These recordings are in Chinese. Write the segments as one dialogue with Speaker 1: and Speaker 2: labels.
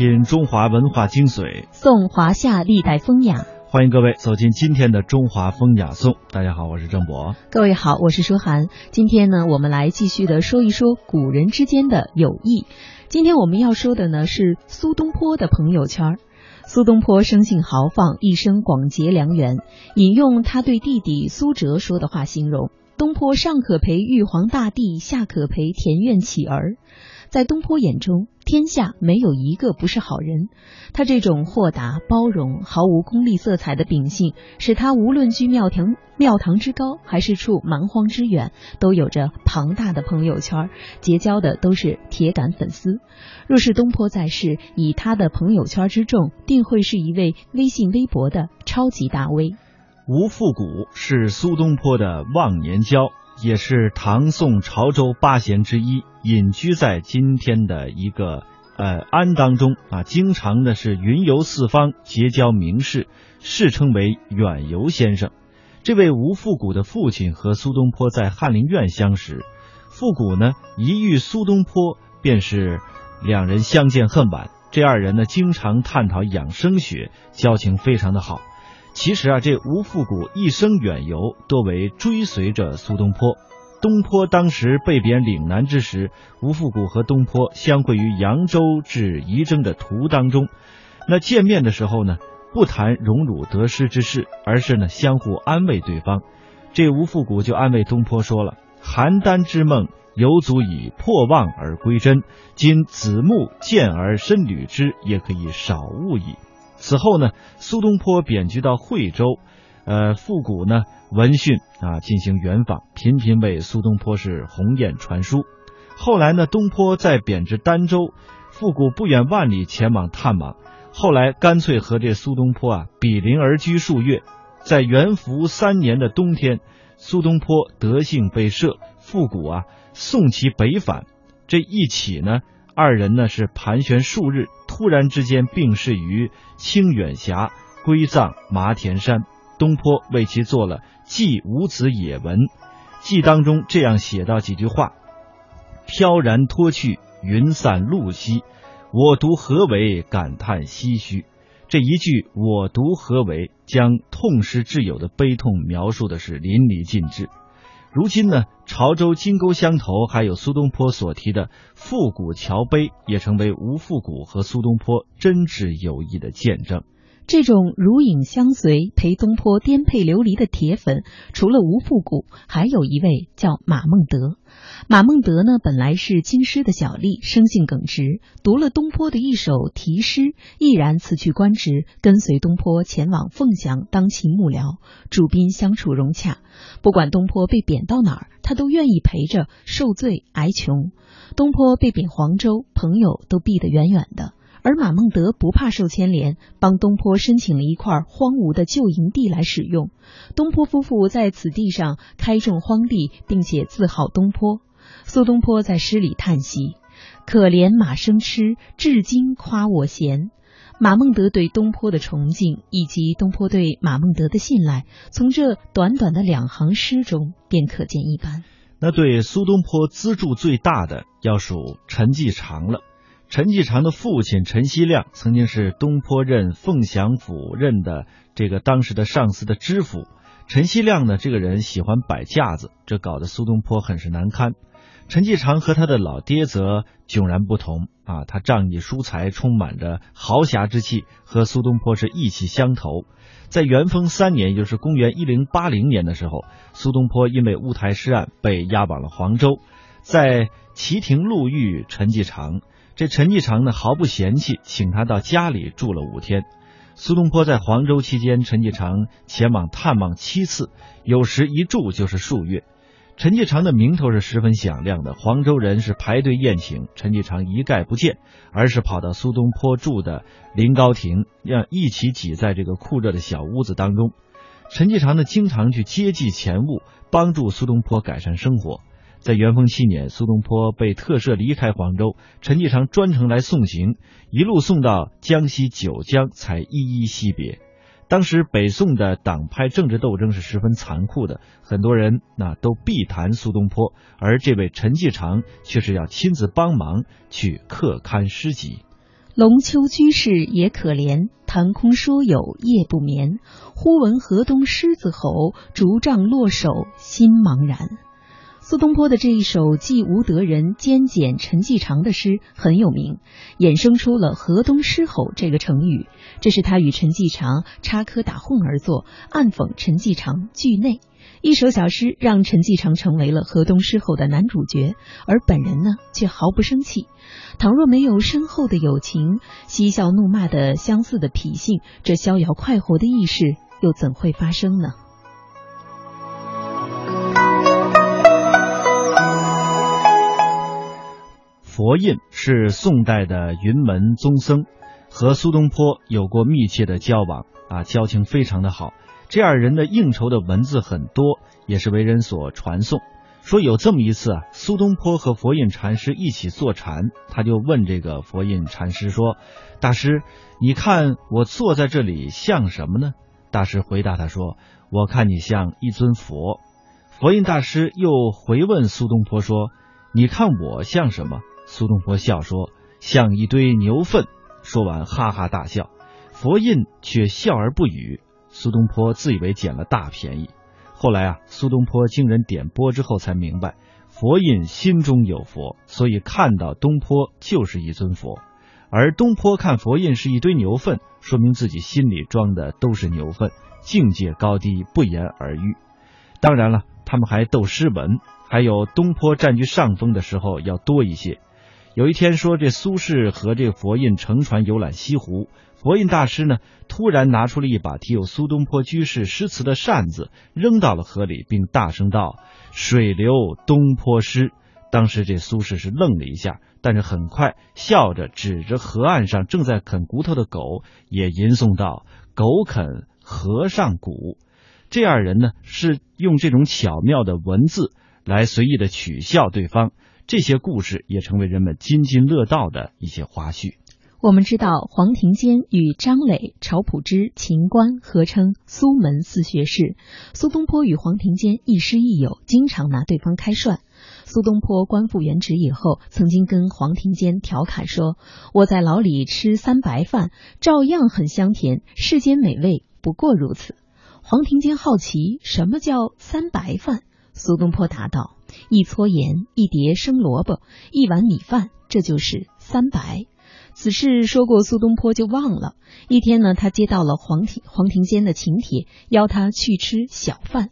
Speaker 1: 品中华文化精髓，
Speaker 2: 颂华夏历代风雅。
Speaker 1: 欢迎各位走进今天的中华风雅颂。大家好，我是郑博。
Speaker 2: 各位好，我是舒涵。今天呢，我们来继续的说一说古人之间的友谊。今天我们要说的呢是苏东坡的朋友圈。苏东坡生性豪放，一生广结良缘。引用他对弟弟苏辙说的话形容：东坡上可陪玉皇大帝，下可陪田园乞儿。在东坡眼中，天下没有一个不是好人。他这种豁达、包容、毫无功利色彩的秉性，使他无论居庙堂庙堂之高，还是处蛮荒之远，都有着庞大的朋友圈，结交的都是铁杆粉丝。若是东坡在世，以他的朋友圈之众，定会是一位微信微博的超级大 V。
Speaker 1: 吴复古是苏东坡的忘年交。也是唐宋潮州八贤之一，隐居在今天的一个呃安当中啊，经常呢是云游四方，结交名士，世称为远游先生。这位吴复古的父亲和苏东坡在翰林院相识，复古呢一遇苏东坡，便是两人相见恨晚。这二人呢经常探讨养生学，交情非常的好。其实啊，这吴复古一生远游，多为追随着苏东坡。东坡当时被贬岭南之时，吴复古和东坡相会于扬州至仪征的途当中。那见面的时候呢，不谈荣辱得失之事，而是呢相互安慰对方。这吴复古就安慰东坡说了：“邯郸之梦，犹足以破妄而归真。今子木见而深履之，也可以少误矣。”此后呢，苏东坡贬居到惠州，呃，复古呢闻讯啊进行远访，频频为苏东坡是鸿雁传书。后来呢，东坡在贬至儋州，复古不远万里前往探望，后来干脆和这苏东坡啊比邻而居数月。在元符三年的冬天，苏东坡德性被赦，复古啊送其北返，这一起呢。二人呢是盘旋数日，突然之间病逝于清远峡，归葬麻田山。东坡为其做了《祭五子野文》，记当中这样写到几句话：“飘然脱去，云散路稀，我独何为？感叹唏嘘。”这一句“我独何为”将痛失挚友的悲痛描述的是淋漓尽致。如今呢，潮州金沟乡头还有苏东坡所提的复古桥碑，也成为吴复古和苏东坡真挚友谊的见证。
Speaker 2: 这种如影相随、陪东坡颠沛流离的铁粉，除了吴复古，还有一位叫马孟德。马孟德呢，本来是京师的小吏，生性耿直，读了东坡的一首题诗，毅然辞去官职，跟随东坡前往凤翔当其幕僚，主宾相处融洽。不管东坡被贬到哪儿，他都愿意陪着受罪挨穷。东坡被贬黄州，朋友都避得远远的。而马孟德不怕受牵连，帮东坡申请了一块荒芜的旧营地来使用。东坡夫妇在此地上开种荒地，并且自号东坡。苏东坡在诗里叹息：“可怜马生痴，至今夸我贤。”马孟德对东坡的崇敬，以及东坡对马孟德的信赖，从这短短的两行诗中便可见一斑。
Speaker 1: 那对苏东坡资助最大的，要数陈继常了。陈继常的父亲陈希亮曾经是东坡任凤翔府任的这个当时的上司的知府。陈希亮呢，这个人喜欢摆架子，这搞得苏东坡很是难堪。陈继常和他的老爹则迥然不同啊，他仗义疏财，充满着豪侠之气，和苏东坡是意气相投。在元丰三年，也就是公元一零八零年的时候，苏东坡因为乌台诗案被押往了黄州，在旗亭路遇陈继常。这陈继常呢毫不嫌弃，请他到家里住了五天。苏东坡在黄州期间，陈继常前往探望七次，有时一住就是数月。陈继常的名头是十分响亮的，黄州人是排队宴请，陈继常一概不见，而是跑到苏东坡住的临高亭，让一起挤在这个酷热的小屋子当中。陈继常呢经常去接济钱物，帮助苏东坡改善生活。在元丰七年，苏东坡被特赦离开黄州，陈继常专程来送行，一路送到江西九江，才依依惜别。当时北宋的党派政治斗争是十分残酷的，很多人那都避谈苏东坡，而这位陈继常却是要亲自帮忙去刻刊诗集。
Speaker 2: 龙丘居士也可怜，谈空说有夜不眠。忽闻河东狮子吼，竹杖落手心茫然。苏东坡的这一首寄无德人兼简陈继常的诗很有名，衍生出了“河东狮吼”这个成语。这是他与陈继常插科打诨而作，暗讽陈继常惧内。一首小诗让陈继常成为了河东狮吼的男主角，而本人呢却毫不生气。倘若没有深厚的友情、嬉笑怒骂的相似的脾性，这逍遥快活的轶事又怎会发生呢？
Speaker 1: 佛印是宋代的云门宗僧，和苏东坡有过密切的交往啊，交情非常的好。这二人的应酬的文字很多，也是为人所传颂。说有这么一次啊，苏东坡和佛印禅师一起坐禅，他就问这个佛印禅师说：“大师，你看我坐在这里像什么呢？”大师回答他说：“我看你像一尊佛。”佛印大师又回问苏东坡说：“你看我像什么？”苏东坡笑说：“像一堆牛粪。”说完哈哈大笑，佛印却笑而不语。苏东坡自以为捡了大便宜。后来啊，苏东坡经人点拨之后才明白，佛印心中有佛，所以看到东坡就是一尊佛。而东坡看佛印是一堆牛粪，说明自己心里装的都是牛粪，境界高低不言而喻。当然了，他们还斗诗文，还有东坡占据上风的时候要多一些。有一天说，这苏轼和这佛印乘船游览西湖，佛印大师呢突然拿出了一把题有苏东坡居士诗词的扇子，扔到了河里，并大声道：“水流东坡诗。”当时这苏轼是愣了一下，但是很快笑着指着河岸上正在啃骨头的狗，也吟诵道：“狗啃河上骨。”这二人呢是用这种巧妙的文字来随意的取笑对方。这些故事也成为人们津津乐道的一些花絮。
Speaker 2: 我们知道，黄庭坚与张磊、晁普之、秦观合称苏门四学士。苏东坡与黄庭坚亦师亦友，经常拿对方开涮。苏东坡官复原职以后，曾经跟黄庭坚调侃说：“我在牢里吃三白饭，照样很香甜，世间美味不过如此。”黄庭坚好奇什么叫三白饭，苏东坡答道。一撮盐，一碟生萝卜，一碗米饭，这就是三白。此事说过，苏东坡就忘了。一天呢，他接到了黄庭黄庭坚的请帖，邀他去吃小饭。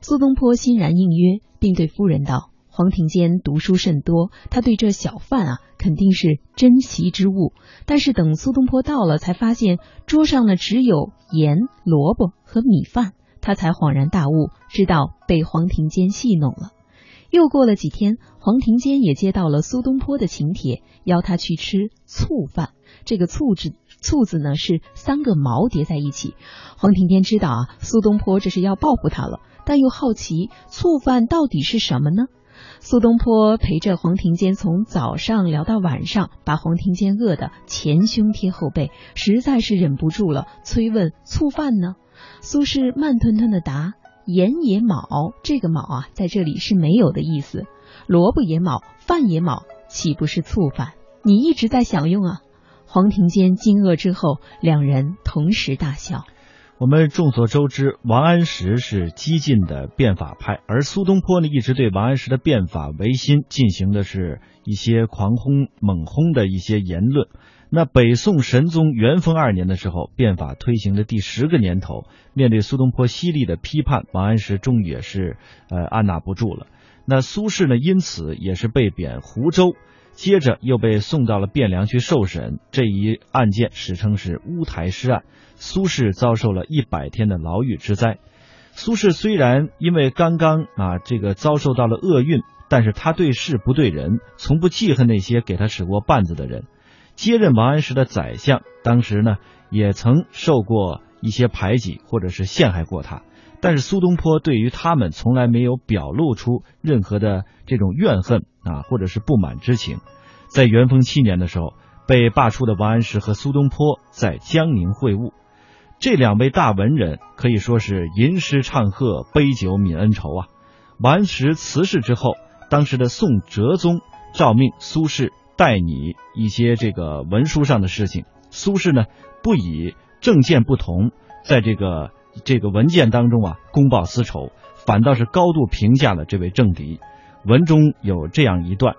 Speaker 2: 苏东坡欣然应约，并对夫人道：“黄庭坚读书甚多，他对这小饭啊，肯定是珍奇之物。”但是等苏东坡到了，才发现桌上呢只有盐、萝卜和米饭，他才恍然大悟，知道被黄庭坚戏弄了。又过了几天，黄庭坚也接到了苏东坡的请帖，邀他去吃醋饭。这个“醋”字，“醋”字呢是三个毛叠在一起。黄庭坚知道啊，苏东坡这是要报复他了，但又好奇醋饭到底是什么呢？苏东坡陪着黄庭坚从早上聊到晚上，把黄庭坚饿得前胸贴后背，实在是忍不住了，催问醋饭呢？苏轼慢吞吞的答。盐也卯，这个卯啊，在这里是没有的意思。萝卜也卯，饭也卯，岂不是醋饭？你一直在享用啊！黄庭坚惊愕之后，两人同时大笑。
Speaker 1: 我们众所周知，王安石是激进的变法派，而苏东坡呢，一直对王安石的变法维新进行的是一些狂轰猛轰的一些言论。那北宋神宗元丰二年的时候，变法推行的第十个年头，面对苏东坡犀利的批判，王安石终于也是呃按捺不住了。那苏轼呢，因此也是被贬湖州，接着又被送到了汴梁去受审。这一案件史称是乌台诗案，苏轼遭受了一百天的牢狱之灾。苏轼虽然因为刚刚啊这个遭受到了厄运，但是他对事不对人，从不记恨那些给他使过绊子的人。接任王安石的宰相，当时呢也曾受过一些排挤或者是陷害过他，但是苏东坡对于他们从来没有表露出任何的这种怨恨啊或者是不满之情。在元丰七年的时候，被罢黜的王安石和苏东坡在江宁会晤，这两位大文人可以说是吟诗唱和、杯酒泯恩仇啊。王安石辞世之后，当时的宋哲宗诏命苏轼。带你一些这个文书上的事情。苏轼呢，不以政见不同，在这个这个文件当中啊，公报私仇，反倒是高度评价了这位政敌。文中有这样一段：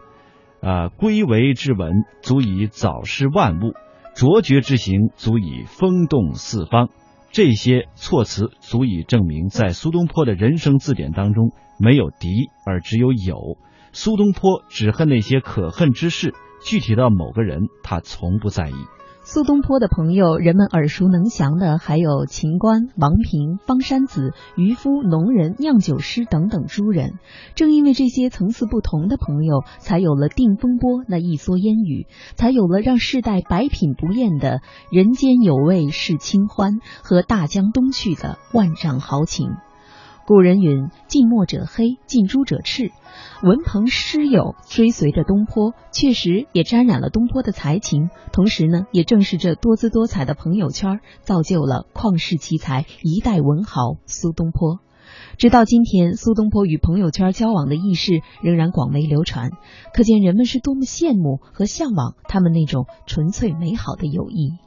Speaker 1: 啊，归为之文，足以早失万物；卓绝之行，足以风动四方。这些措辞足以证明，在苏东坡的人生字典当中，没有敌，而只有友。苏东坡只恨那些可恨之事，具体到某个人，他从不在意。
Speaker 2: 苏东坡的朋友，人们耳熟能详的还有秦观、王平、方山子、渔夫、农人、酿酒师等等诸人。正因为这些层次不同的朋友，才有了定风波那一蓑烟雨，才有了让世代百品不厌的“人间有味是清欢”和“大江东去”的万丈豪情。古人云：“近墨者黑，近朱者赤。”文朋诗友追随着东坡，确实也沾染了东坡的才情。同时呢，也正是这多姿多彩的朋友圈，造就了旷世奇才、一代文豪苏东坡。直到今天，苏东坡与朋友圈交往的轶事仍然广为流传，可见人们是多么羡慕和向往他们那种纯粹美好的友谊。